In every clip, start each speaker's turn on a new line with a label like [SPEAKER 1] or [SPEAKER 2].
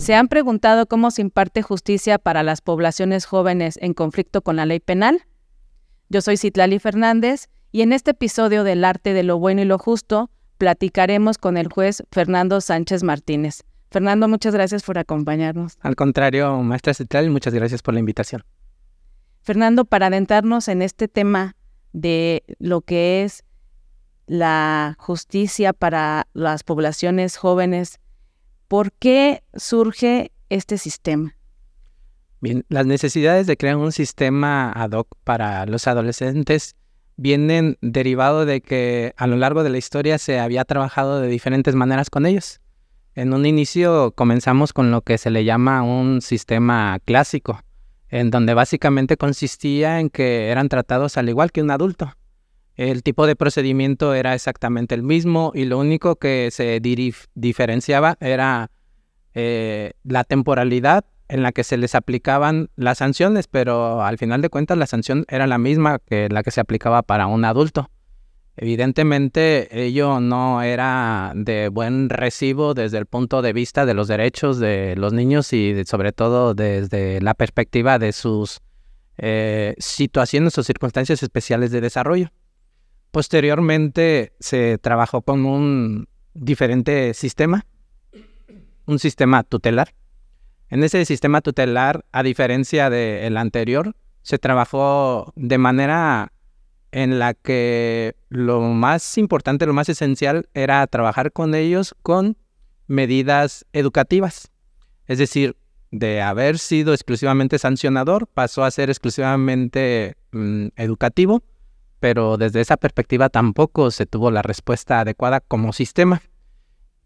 [SPEAKER 1] ¿Se han preguntado cómo se imparte justicia para las poblaciones jóvenes en conflicto con la ley penal? Yo soy Citlali Fernández y en este episodio del Arte de lo Bueno y lo Justo platicaremos con el juez Fernando Sánchez Martínez. Fernando, muchas gracias por acompañarnos.
[SPEAKER 2] Al contrario, maestra Citlali, muchas gracias por la invitación.
[SPEAKER 1] Fernando, para adentrarnos en este tema de lo que es la justicia para las poblaciones jóvenes, ¿por qué surge este sistema?
[SPEAKER 2] Bien, las necesidades de crear un sistema ad hoc para los adolescentes vienen derivado de que a lo largo de la historia se había trabajado de diferentes maneras con ellos. En un inicio comenzamos con lo que se le llama un sistema clásico, en donde básicamente consistía en que eran tratados al igual que un adulto. El tipo de procedimiento era exactamente el mismo y lo único que se diferenciaba era eh, la temporalidad en la que se les aplicaban las sanciones, pero al final de cuentas la sanción era la misma que la que se aplicaba para un adulto. Evidentemente ello no era de buen recibo desde el punto de vista de los derechos de los niños y sobre todo desde la perspectiva de sus eh, situaciones o circunstancias especiales de desarrollo. Posteriormente se trabajó con un diferente sistema, un sistema tutelar. En ese sistema tutelar, a diferencia del anterior, se trabajó de manera en la que lo más importante, lo más esencial era trabajar con ellos con medidas educativas. Es decir, de haber sido exclusivamente sancionador, pasó a ser exclusivamente mm, educativo, pero desde esa perspectiva tampoco se tuvo la respuesta adecuada como sistema.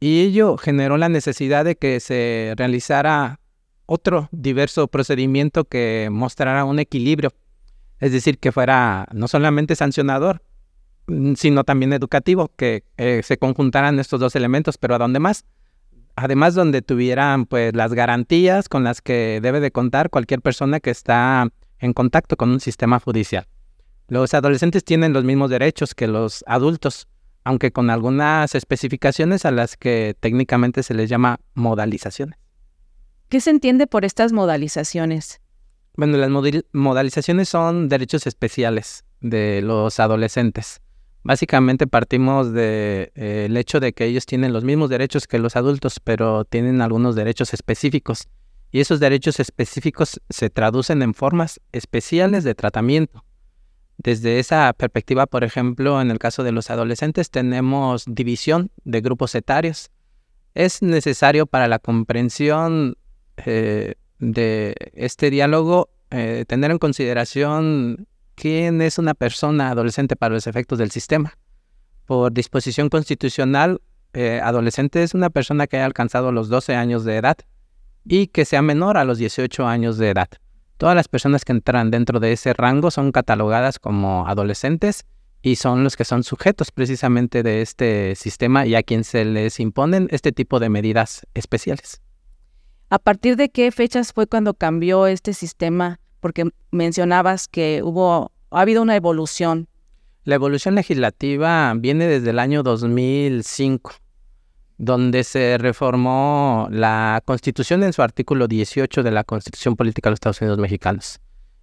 [SPEAKER 2] Y ello generó la necesidad de que se realizara otro diverso procedimiento que mostrara un equilibrio es decir, que fuera no solamente sancionador, mm, sino también educativo, que eh, se conjuntaran estos dos elementos, pero ¿a dónde más? Además, donde tuvieran pues las garantías con las que debe de contar cualquier persona que está en contacto con un sistema judicial. Los adolescentes tienen los mismos derechos que los adultos, aunque con algunas especificaciones a las que técnicamente se les llama modalizaciones.
[SPEAKER 1] ¿Qué se entiende por estas modalizaciones?
[SPEAKER 2] Bueno, las modalizaciones son derechos especiales de los adolescentes. Básicamente partimos del de, eh, hecho de que ellos tienen los mismos derechos que los adultos, pero tienen algunos derechos específicos. Y esos derechos específicos se traducen en formas especiales de tratamiento. Desde esa perspectiva, por ejemplo, en el caso de los adolescentes tenemos división de grupos etarios. Es necesario para la comprensión eh, de este diálogo eh, tener en consideración quién es una persona adolescente para los efectos del sistema. Por disposición constitucional, eh, adolescente es una persona que haya alcanzado los 12 años de edad y que sea menor a los 18 años de edad. Todas las personas que entran dentro de ese rango son catalogadas como adolescentes y son los que son sujetos precisamente de este sistema y a quien se les imponen este tipo de medidas especiales.
[SPEAKER 1] ¿A partir de qué fechas fue cuando cambió este sistema? Porque mencionabas que hubo, ha habido una evolución.
[SPEAKER 2] La evolución legislativa viene desde el año 2005, donde se reformó la Constitución en su artículo 18 de la Constitución Política de los Estados Unidos Mexicanos.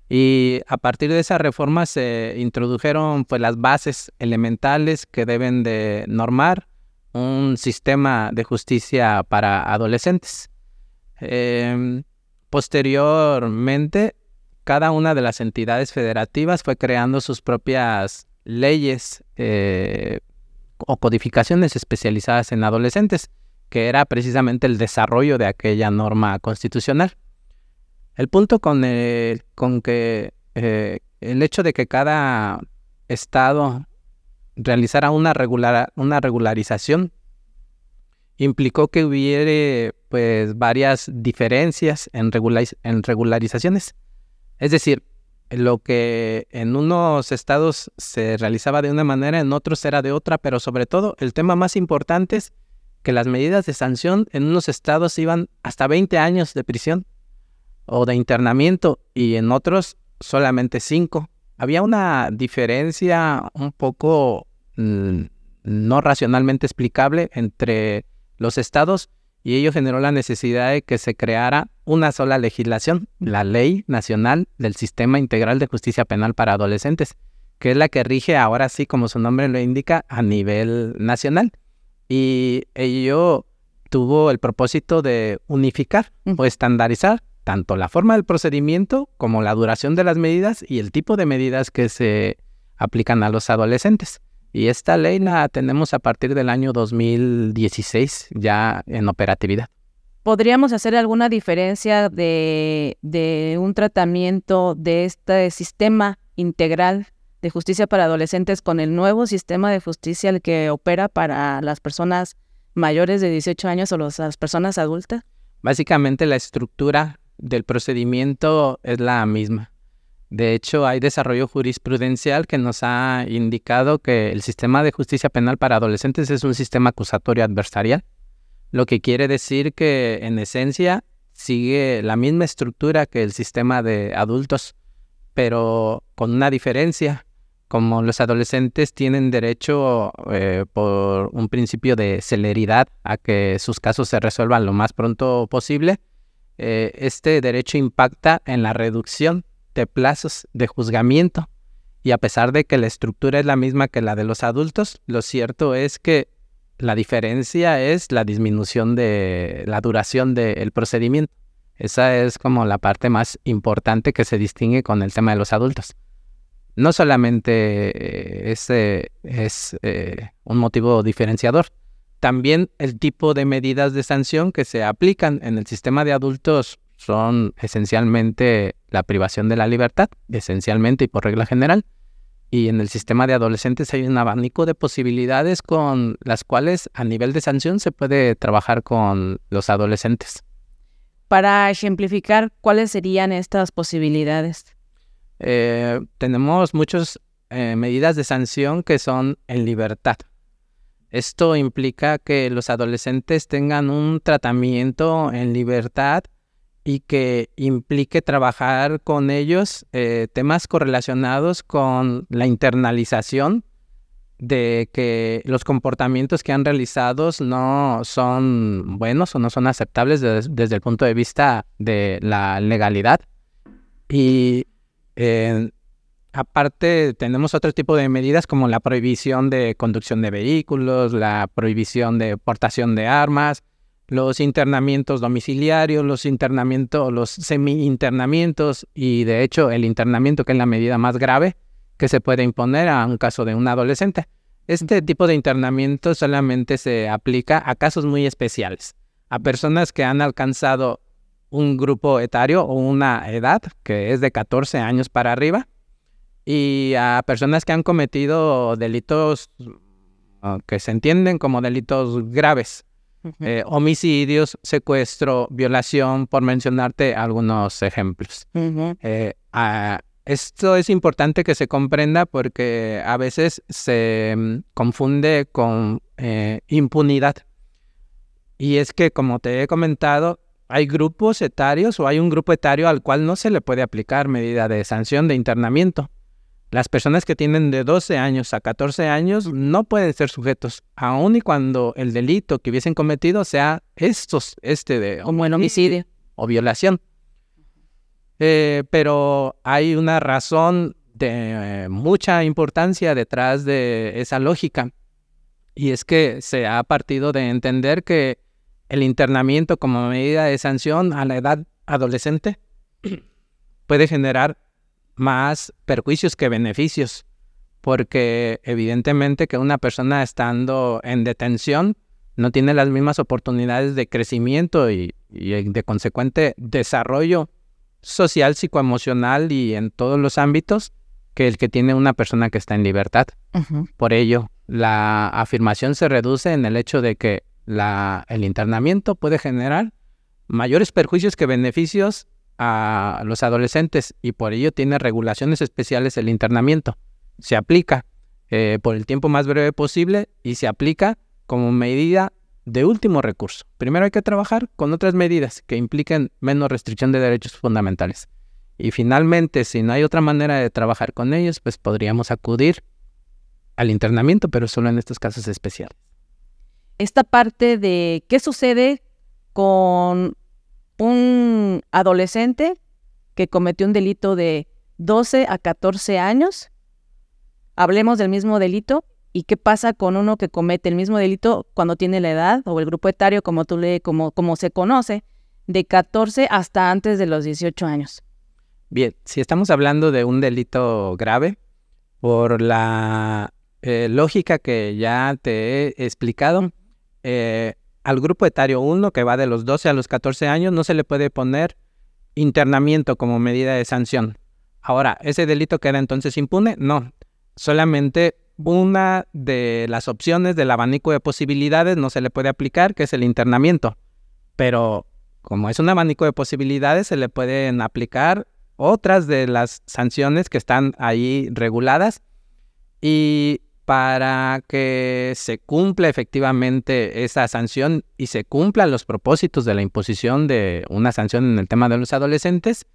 [SPEAKER 2] Y a partir de esa reforma se introdujeron pues, las bases elementales que deben de normar un sistema de justicia para adolescentes. Em, posteriormente, cada una de las entidades federativas fue creando sus propias leyes eh, o codificaciones especializadas en adolescentes, que era precisamente el desarrollo de aquella norma constitucional. El punto con, con que eh, el hecho de que cada estado realizara una, regular, una regularización implicó que hubiera pues varias diferencias en, en regularizaciones. Es decir, lo que en unos estados se realizaba de una manera, en otros era de otra, pero sobre todo el tema más importante es que las medidas de sanción en unos estados iban hasta 20 años de prisión o de internamiento y en otros solamente 5. Había una diferencia un poco mm, no racionalmente explicable entre los estados y ello generó la necesidad de que se creara una sola legislación, la Ley Nacional del Sistema Integral de Justicia Penal para Adolescentes, que es la que rige ahora sí, como su nombre lo indica, a nivel nacional. Y ello tuvo el propósito de unificar o estandarizar tanto la forma del procedimiento como la duración de las medidas y el tipo de medidas que se aplican a los adolescentes. Y esta ley la tenemos a partir del año 2016 ya en operatividad.
[SPEAKER 1] ¿Podríamos hacer alguna diferencia de, un tratamiento de este sistema integral de justicia para adolescentes con el nuevo sistema de justicia el que opera para las personas mayores de 18 años o las personas adultas?
[SPEAKER 2] Básicamente la estructura del procedimiento es la misma. De hecho, hay desarrollo jurisprudencial que nos ha indicado que el sistema de justicia penal para adolescentes es un sistema acusatorio adversarial, lo que quiere decir que en esencia sigue la misma estructura que el sistema de adultos, pero con una diferencia. Como los adolescentes tienen derecho eh, por un principio de celeridad a que sus casos se resuelvan lo más pronto posible, eh, este derecho impacta en la reducción de plazos de juzgamiento. Y a pesar de que la estructura es la misma que la de los adultos, lo cierto es que la diferencia es la disminución de la duración del procedimiento. Esa es como la parte más importante que se distingue con el tema de los adultos. No solamente ese es eh, un motivo diferenciador, también el tipo de medidas de sanción que se aplican en el sistema de adultos son esencialmente la privación de la libertad, esencialmente y por regla general. Y en el sistema de adolescentes hay un abanico de posibilidades con las cuales a nivel de sanción se puede trabajar con los adolescentes.
[SPEAKER 1] Para ejemplificar, ¿cuáles serían estas posibilidades?
[SPEAKER 2] Eh, tenemos muchas eh, medidas de sanción que son en libertad. Esto implica que los adolescentes tengan un tratamiento en libertad y que implique trabajar con ellos eh, temas correlacionados con la internalización de que los comportamientos que han realizado no son buenos o no son aceptables desde el punto de vista de la legalidad. Y eh, aparte tenemos otro tipo de medidas como la prohibición de conducción de vehículos, la prohibición de portación de armas, los internamientos domiciliarios, los internamientos, los semi-internamientos y de hecho el internamiento que es la medida más grave que se puede imponer a un caso de un adolescente. Este tipo de internamiento solamente se aplica a casos muy especiales, a personas que han alcanzado un grupo etario o una edad que es de 14 años para arriba y a personas que han cometido delitos ah, que se entienden como delitos graves, eh, homicidios, secuestro, violación, por mencionarte algunos ejemplos. Eh, esto es importante que se comprenda porque a veces se mm, confunde con eh, impunidad. Y es que, como te he comentado, hay grupos etarios o hay un grupo etario al cual no se le puede aplicar medida de sanción de internamiento. Las personas que tienen de 12 años a 14 años no pueden ser sujetos, aun y cuando el delito que hubiesen cometido sea estos, este de
[SPEAKER 1] como el homicidio
[SPEAKER 2] o violación. Eh, pero hay una razón de eh, mucha importancia detrás de esa lógica y es que se ha partido de entender que el internamiento como medida de sanción a la edad adolescente puede generar más perjuicios que beneficios, porque evidentemente que una persona estando en detención no tiene las mismas oportunidades de crecimiento y, de consecuente desarrollo social, psicoemocional y en todos los ámbitos que el que tiene una persona que está en libertad. Por ello, la afirmación se reduce en el hecho de que la, el internamiento puede generar mayores perjuicios que beneficios a los adolescentes y por ello tiene regulaciones especiales el internamiento. Se aplica eh, por el tiempo más breve posible y se aplica como medida de último recurso. Primero hay que trabajar con otras medidas que impliquen menos restricción de derechos fundamentales. Y finalmente, si no hay otra manera de trabajar con ellos, pues podríamos acudir al internamiento, pero solo en estos casos especiales.
[SPEAKER 1] Esta parte de qué sucede con un adolescente que cometió un delito de 12 a 14 años. Hablemos del mismo delito y qué pasa con uno que comete el mismo delito cuando tiene la edad o el grupo etario, como tú le, como, como se conoce, de 14 hasta antes de los 18 años.
[SPEAKER 2] Bien, si estamos hablando de un delito grave, por la eh, lógica que ya te he explicado, eh, al grupo etario 1, que va de los 12 a los 14 años, no se le puede poner internamiento como medida de sanción. Ahora, ¿ese delito queda entonces impune? No, solamente una de las opciones del abanico de posibilidades no se le puede aplicar, que es el internamiento. Pero como es un abanico de posibilidades, se le pueden aplicar otras de las sanciones que están ahí reguladas. Y para que se cumpla efectivamente esa sanción y se cumplan los propósitos de la imposición de una sanción en el tema de los adolescentes,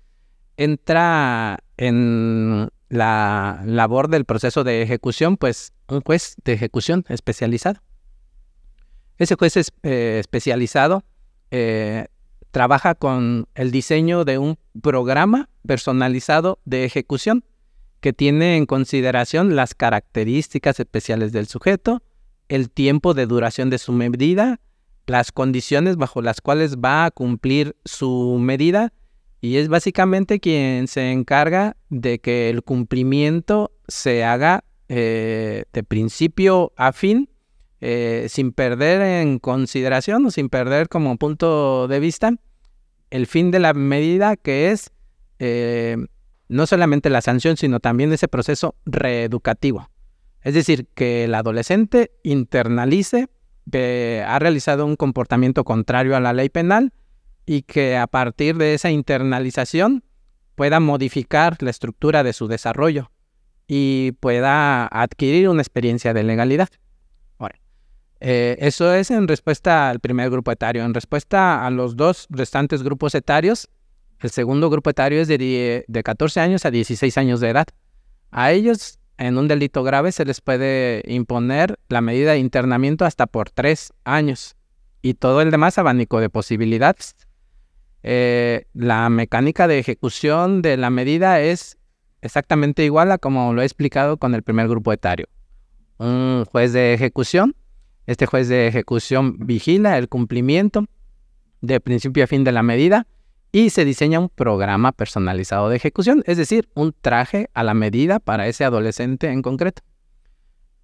[SPEAKER 2] entra en la labor del proceso de ejecución, pues un juez de ejecución especializado. Ese juez eh, especializado eh, trabaja con el diseño de un programa personalizado de ejecución que tiene en consideración las características especiales del sujeto, el tiempo de duración de su medida, las condiciones bajo las cuales va a cumplir su medida y es básicamente quien se encarga de que el cumplimiento se haga eh, de principio a fin, eh, sin perder en consideración o sin perder como punto de vista el fin de la medida que es eh, no solamente la sanción, sino también ese proceso reeducativo. Es decir, que el adolescente internalice que ha realizado un comportamiento contrario a la ley penal y que a partir de esa internalización pueda modificar la estructura de su desarrollo y pueda adquirir una experiencia de legalidad. Eh, eso es en respuesta al primer grupo etario. En respuesta a los dos restantes grupos etarios, el segundo grupo etario es de, de 14 años a 16 años de edad. A ellos, en un delito grave, se les puede imponer la medida de internamiento hasta por tres años y todo el demás abanico de posibilidades. Eh, la mecánica de ejecución de la medida es exactamente igual a como lo he explicado con el primer grupo etario. Un juez de ejecución, este juez de ejecución vigila el cumplimiento de principio a fin de la medida y se diseña un programa personalizado de ejecución, es decir, un traje a la medida para ese adolescente en concreto.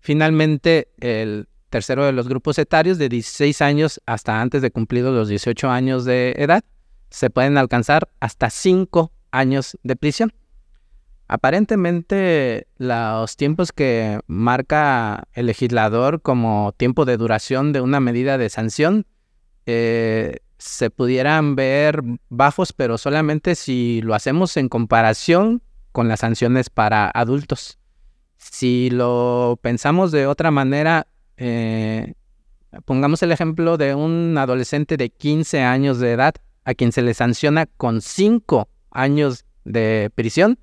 [SPEAKER 2] Finalmente, el tercero de los grupos etarios, de 16 años hasta antes de cumplidos los 18 años de edad, se pueden alcanzar hasta 5 años de prisión. Aparentemente, los tiempos que marca el legislador como tiempo de duración de una medida de sanción eh, se pudieran ver bajos, pero solamente si lo hacemos en comparación con las sanciones para adultos. Si lo pensamos de otra manera, eh, pongamos el ejemplo de un adolescente de 15 años de edad a quien se le sanciona con 5 años de prisión.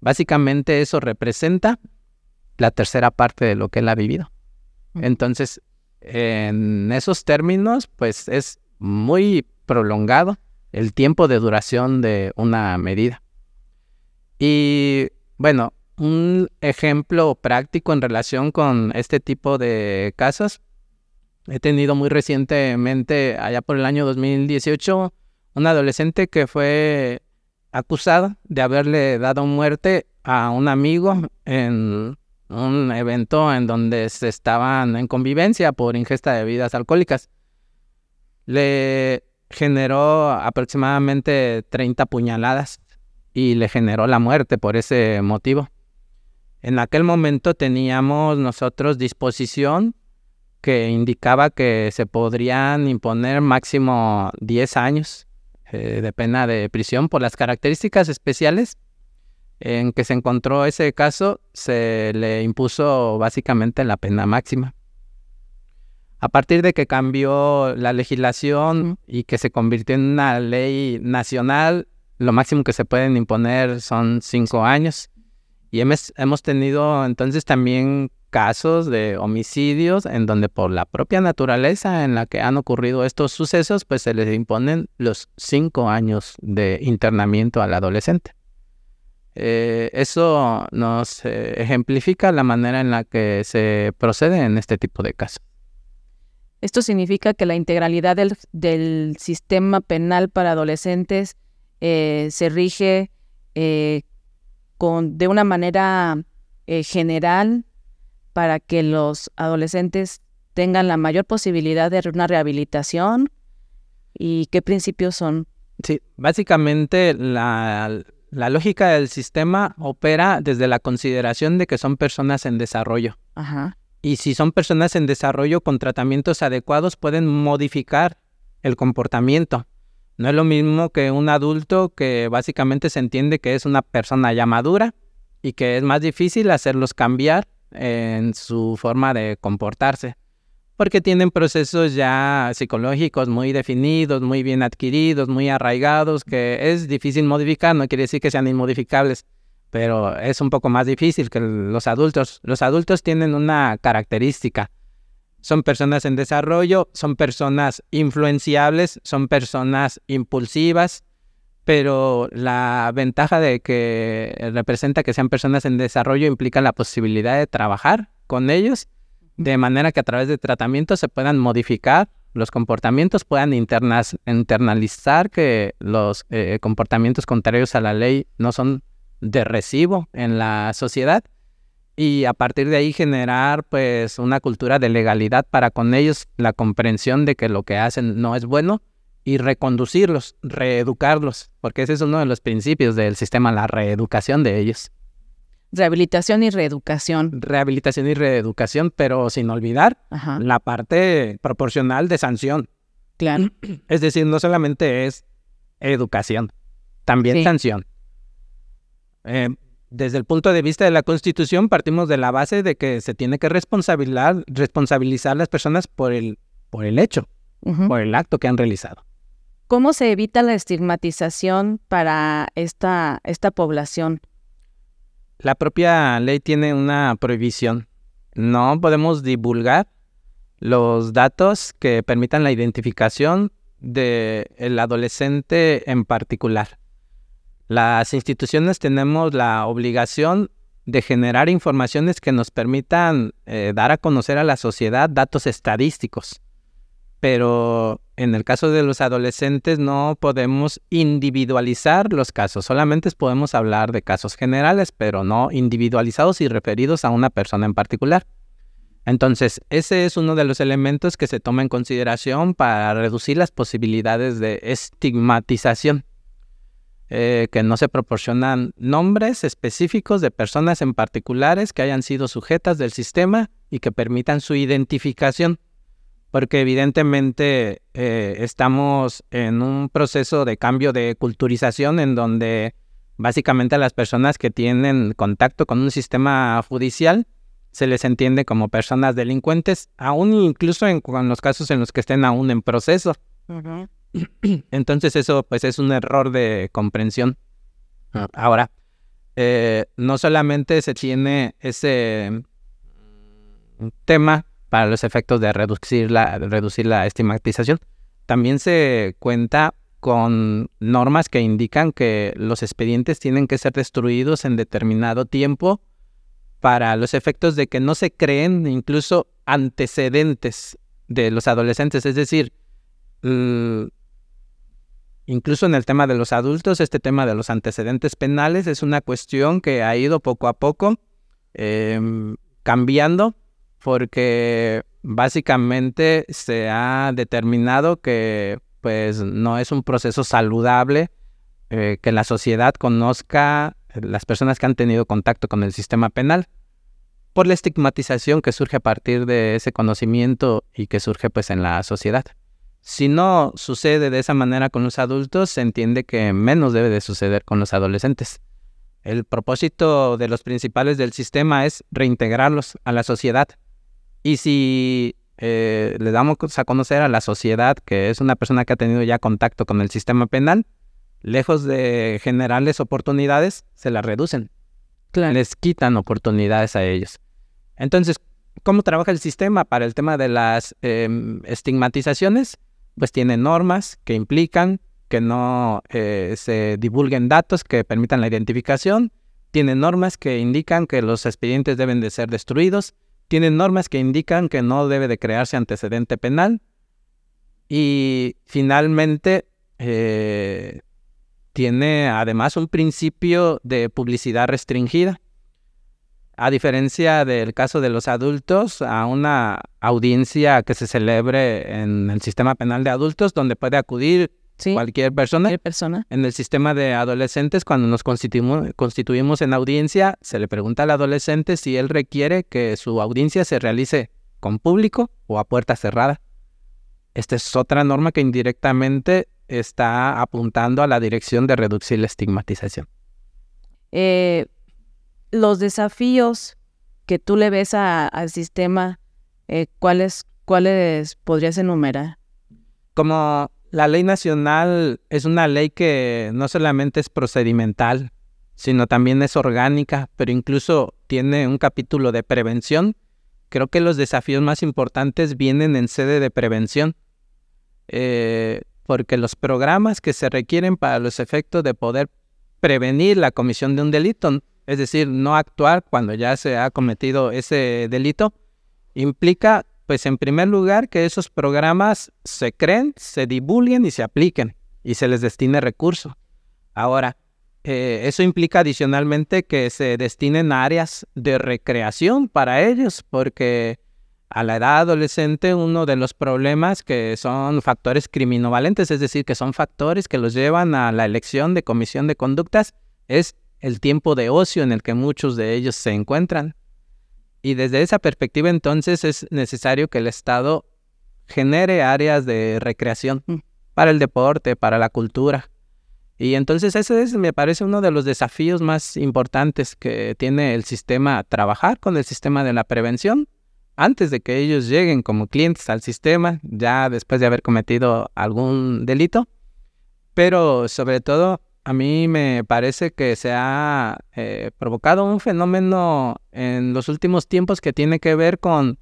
[SPEAKER 2] Básicamente eso representa la tercera parte de lo que él ha vivido. Entonces, en esos términos, pues es muy prolongado el tiempo de duración de una medida. Y bueno, un ejemplo práctico en relación con este tipo de casos. He tenido muy recientemente, allá por el año 2018, un adolescente que fue acusado de haberle dado muerte a un amigo en un evento en donde se estaban en convivencia por ingesta de bebidas alcohólicas le generó aproximadamente 30 puñaladas y le generó la muerte por ese motivo. En aquel momento teníamos nosotros disposición que indicaba que se podrían imponer máximo 10 años eh, de pena de prisión por las características especiales en que se encontró ese caso, se le impuso básicamente la pena máxima. A partir de que cambió la legislación y que se convirtió en una ley nacional, lo máximo que se pueden imponer son cinco años. Y hemos, tenido entonces también casos de homicidios en donde por la propia naturaleza en la que han ocurrido estos sucesos, pues se les imponen los cinco años de internamiento al adolescente. Eh, eso nos eh, ejemplifica la manera en la que se procede en este tipo de casos.
[SPEAKER 1] Esto significa que la integralidad del, sistema penal para adolescentes eh, se rige con, de una manera general para que los adolescentes tengan la mayor posibilidad de una rehabilitación y qué principios son.
[SPEAKER 2] Sí, básicamente la, la lógica del sistema opera desde la consideración de que son personas en desarrollo. Ajá. Y si son personas en desarrollo con tratamientos adecuados, pueden modificar el comportamiento. No es lo mismo que un adulto que básicamente se entiende que es una persona ya madura y que es más difícil hacerlos cambiar en su forma de comportarse porque tienen procesos ya psicológicos muy definidos, muy bien adquiridos, muy arraigados, que es difícil modificar, no quiere decir que sean inmodificables, pero es un poco más difícil que los adultos. Los adultos tienen una característica, son personas en desarrollo, son personas influenciables, son personas impulsivas, pero la ventaja de que representa que sean personas en desarrollo implica la posibilidad de trabajar con ellos de manera que a través de tratamientos se puedan modificar los comportamientos, puedan internalizar que los eh, comportamientos contrarios a la ley no son de recibo en la sociedad y a partir de ahí generar pues una cultura de legalidad para con ellos la comprensión de que lo que hacen no es bueno y reconducirlos, reeducarlos, porque ese es uno de los principios del sistema, la reeducación de ellos.
[SPEAKER 1] Rehabilitación y reeducación.
[SPEAKER 2] Rehabilitación y reeducación, pero sin olvidar la parte proporcional de sanción.
[SPEAKER 1] Claro.
[SPEAKER 2] Es decir, no solamente es educación, también sanción. Eh, desde el punto de vista de la Constitución, partimos de la base de que se tiene que responsabilizar, responsabilizar a las personas por el, por el hecho, por el acto que han realizado.
[SPEAKER 1] ¿Cómo se evita la estigmatización para esta, esta población?
[SPEAKER 2] La propia ley tiene una prohibición. No podemos divulgar los datos que permitan la identificación del adolescente en particular. Las instituciones tenemos la obligación de generar informaciones que nos permitan eh, dar a conocer a la sociedad datos estadísticos. Pero en el caso de los adolescentes no podemos individualizar los casos, solamente podemos hablar de casos generales, pero no individualizados y referidos a una persona en particular. Entonces, ese es uno de los elementos que se toma en consideración para reducir las posibilidades de estigmatización, eh, que no se proporcionan nombres específicos de personas en particulares que hayan sido sujetas del sistema y que permitan su identificación porque evidentemente eh, estamos en un proceso de cambio de culturización en donde básicamente a las personas que tienen contacto con un sistema judicial se les entiende como personas delincuentes, aún incluso en, los casos en los que estén aún en proceso. Entonces eso pues es un error de comprensión. Ah. Ahora, eh, no solamente se tiene ese tema para los efectos de reducir la, reducir la estigmatización. También se cuenta con normas que indican que los expedientes tienen que ser destruidos en determinado tiempo para los efectos de que no se creen incluso antecedentes de los adolescentes. Es decir, incluso en el tema de los adultos, este tema de los antecedentes penales es una cuestión que ha ido poco a poco em, cambiando porque básicamente se ha determinado que pues no es un proceso saludable eh, que la sociedad conozca las personas que han tenido contacto con el sistema penal por la estigmatización que surge a partir de ese conocimiento y que surge pues en la sociedad. Si no sucede de esa manera con los adultos, se entiende que menos debe de suceder con los adolescentes. El propósito de los principales del sistema es reintegrarlos a la sociedad, y si eh, le damos a conocer a la sociedad que es una persona que ha tenido ya contacto con el sistema penal, lejos de generarles oportunidades, se las reducen. Les quitan oportunidades a ellos. Entonces, ¿cómo trabaja el sistema para el tema de las em, estigmatizaciones? Pues tiene normas que implican que no eh, se divulguen datos que permitan la identificación, tiene normas que indican que los expedientes deben de ser destruidos, tiene normas que indican que no debe de crearse antecedente penal y finalmente eh, tiene además un principio de publicidad restringida. A diferencia del caso de los adultos, a una audiencia que se celebre en el sistema penal de adultos, donde puede acudir cualquier persona.
[SPEAKER 1] persona.
[SPEAKER 2] En el sistema de adolescentes, cuando nos constituimos, constituimos en audiencia, se le pregunta al adolescente si él requiere que su audiencia se realice con público o a puerta cerrada. Esta es otra norma que indirectamente está apuntando a la dirección de reducir la estigmatización.
[SPEAKER 1] Eh, los desafíos que tú le ves al sistema, eh, ¿cuáles, ¿cuáles podrías enumerar?
[SPEAKER 2] Como la ley nacional es una ley que no solamente es procedimental, sino también es orgánica, pero incluso tiene un capítulo de prevención. Creo que los desafíos más importantes vienen en sede de prevención. Eh, porque los programas que se requieren para los efectos de poder prevenir la comisión de un delito, es decir, no actuar cuando ya se ha cometido ese delito, implica, pues en primer lugar, que esos programas se creen, se divulguen y se apliquen y se les destine recursos. Ahora, eh, eso implica adicionalmente que se destinen áreas de recreación para ellos, porque a la edad adolescente uno de los problemas que son factores criminovalentes, es decir, que son factores que los llevan a la elección de comisión de conductas, es el tiempo de ocio en el que muchos de ellos se encuentran. Y desde esa perspectiva entonces es necesario que el Estado genere áreas de recreación mm. para el deporte, para la cultura. Y entonces ese es, me parece, uno de los desafíos más importantes que tiene el sistema, trabajar con el sistema de la prevención antes de que ellos lleguen como clientes al sistema, ya después de haber cometido algún delito. Pero sobre todo, a mí me parece que se ha eh, provocado un fenómeno en los últimos tiempos que tiene que ver con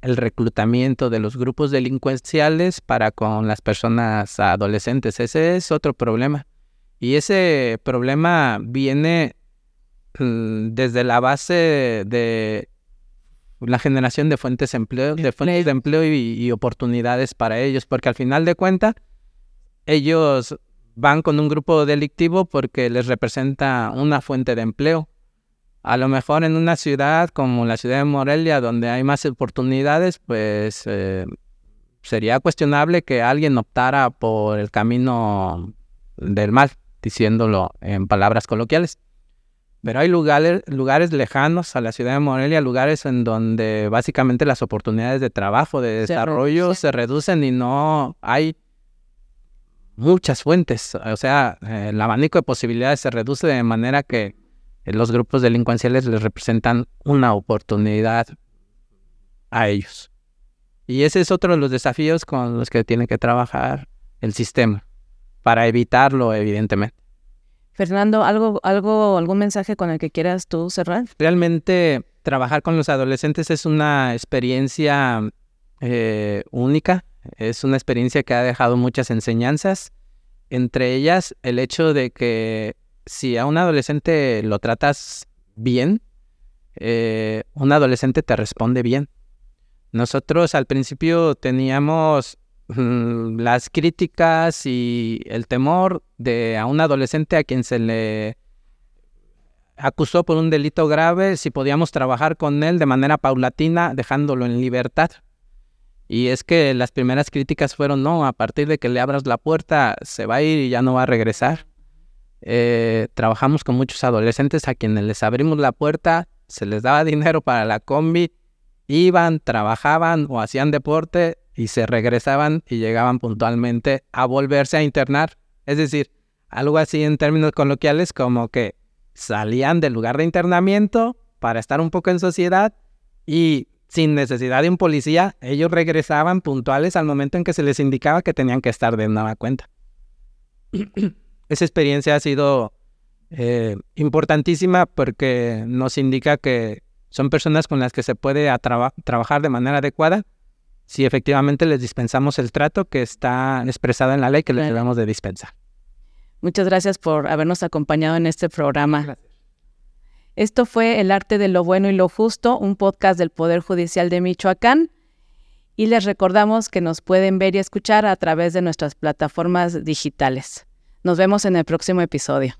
[SPEAKER 2] el reclutamiento de los grupos delincuenciales para con las personas adolescentes. Ese es otro problema. Y ese problema viene mm, desde la base de la generación de fuentes de empleo, de fuentes de empleo y, oportunidades para ellos, porque al final de cuentas ellos van con un grupo delictivo porque les representa una fuente de empleo. A lo mejor en una ciudad como la ciudad de Morelia, donde hay más oportunidades, pues eh, sería cuestionable que alguien optara por el camino del mal, diciéndolo en palabras coloquiales. Pero hay lugares, lugares lejanos a la ciudad de Morelia, lugares en donde básicamente las oportunidades de trabajo, de desarrollo se, reducen y no hay muchas fuentes. O sea, el abanico de posibilidades se reduce de manera que los grupos delincuenciales les representan una oportunidad a ellos. Y ese es otro de los desafíos con los que tiene que trabajar el sistema, para evitarlo, evidentemente.
[SPEAKER 1] Fernando, ¿algo, algo, algún mensaje con el que quieras tú cerrar?
[SPEAKER 2] Realmente trabajar con los adolescentes es una experiencia eh, única, es una experiencia que ha dejado muchas enseñanzas, entre ellas el hecho de que si a un adolescente lo tratas bien, eh, un adolescente te responde bien. Nosotros al principio teníamos Mm, las críticas y el temor de a un adolescente a quien se le acusó por un delito grave, si podíamos trabajar con él de manera paulatina, dejándolo en libertad. Y es que las primeras críticas fueron, no, a partir de que le abras la puerta, se va a ir y ya no va a regresar. Eh, trabajamos con muchos adolescentes a quienes les abrimos la puerta, se les daba dinero para la combi, iban, trabajaban o hacían deporte y se regresaban y llegaban puntualmente a volverse a internar. Es decir, algo así en términos coloquiales como que salían del lugar de internamiento para estar un poco en sociedad y sin necesidad de un policía, ellos regresaban puntuales al momento en que se les indicaba que tenían que estar de nueva cuenta. Esa experiencia ha sido eh, importantísima porque nos indica que son personas con las que se puede trabajar de manera adecuada si efectivamente les dispensamos el trato que está expresado en la ley que les debemos de dispensar.
[SPEAKER 1] Muchas gracias por habernos acompañado en este programa. Esto fue El arte de lo bueno y lo justo, un podcast del Poder Judicial de Michoacán. Y les recordamos que nos pueden ver y escuchar a través de nuestras plataformas digitales. Nos vemos en el próximo episodio.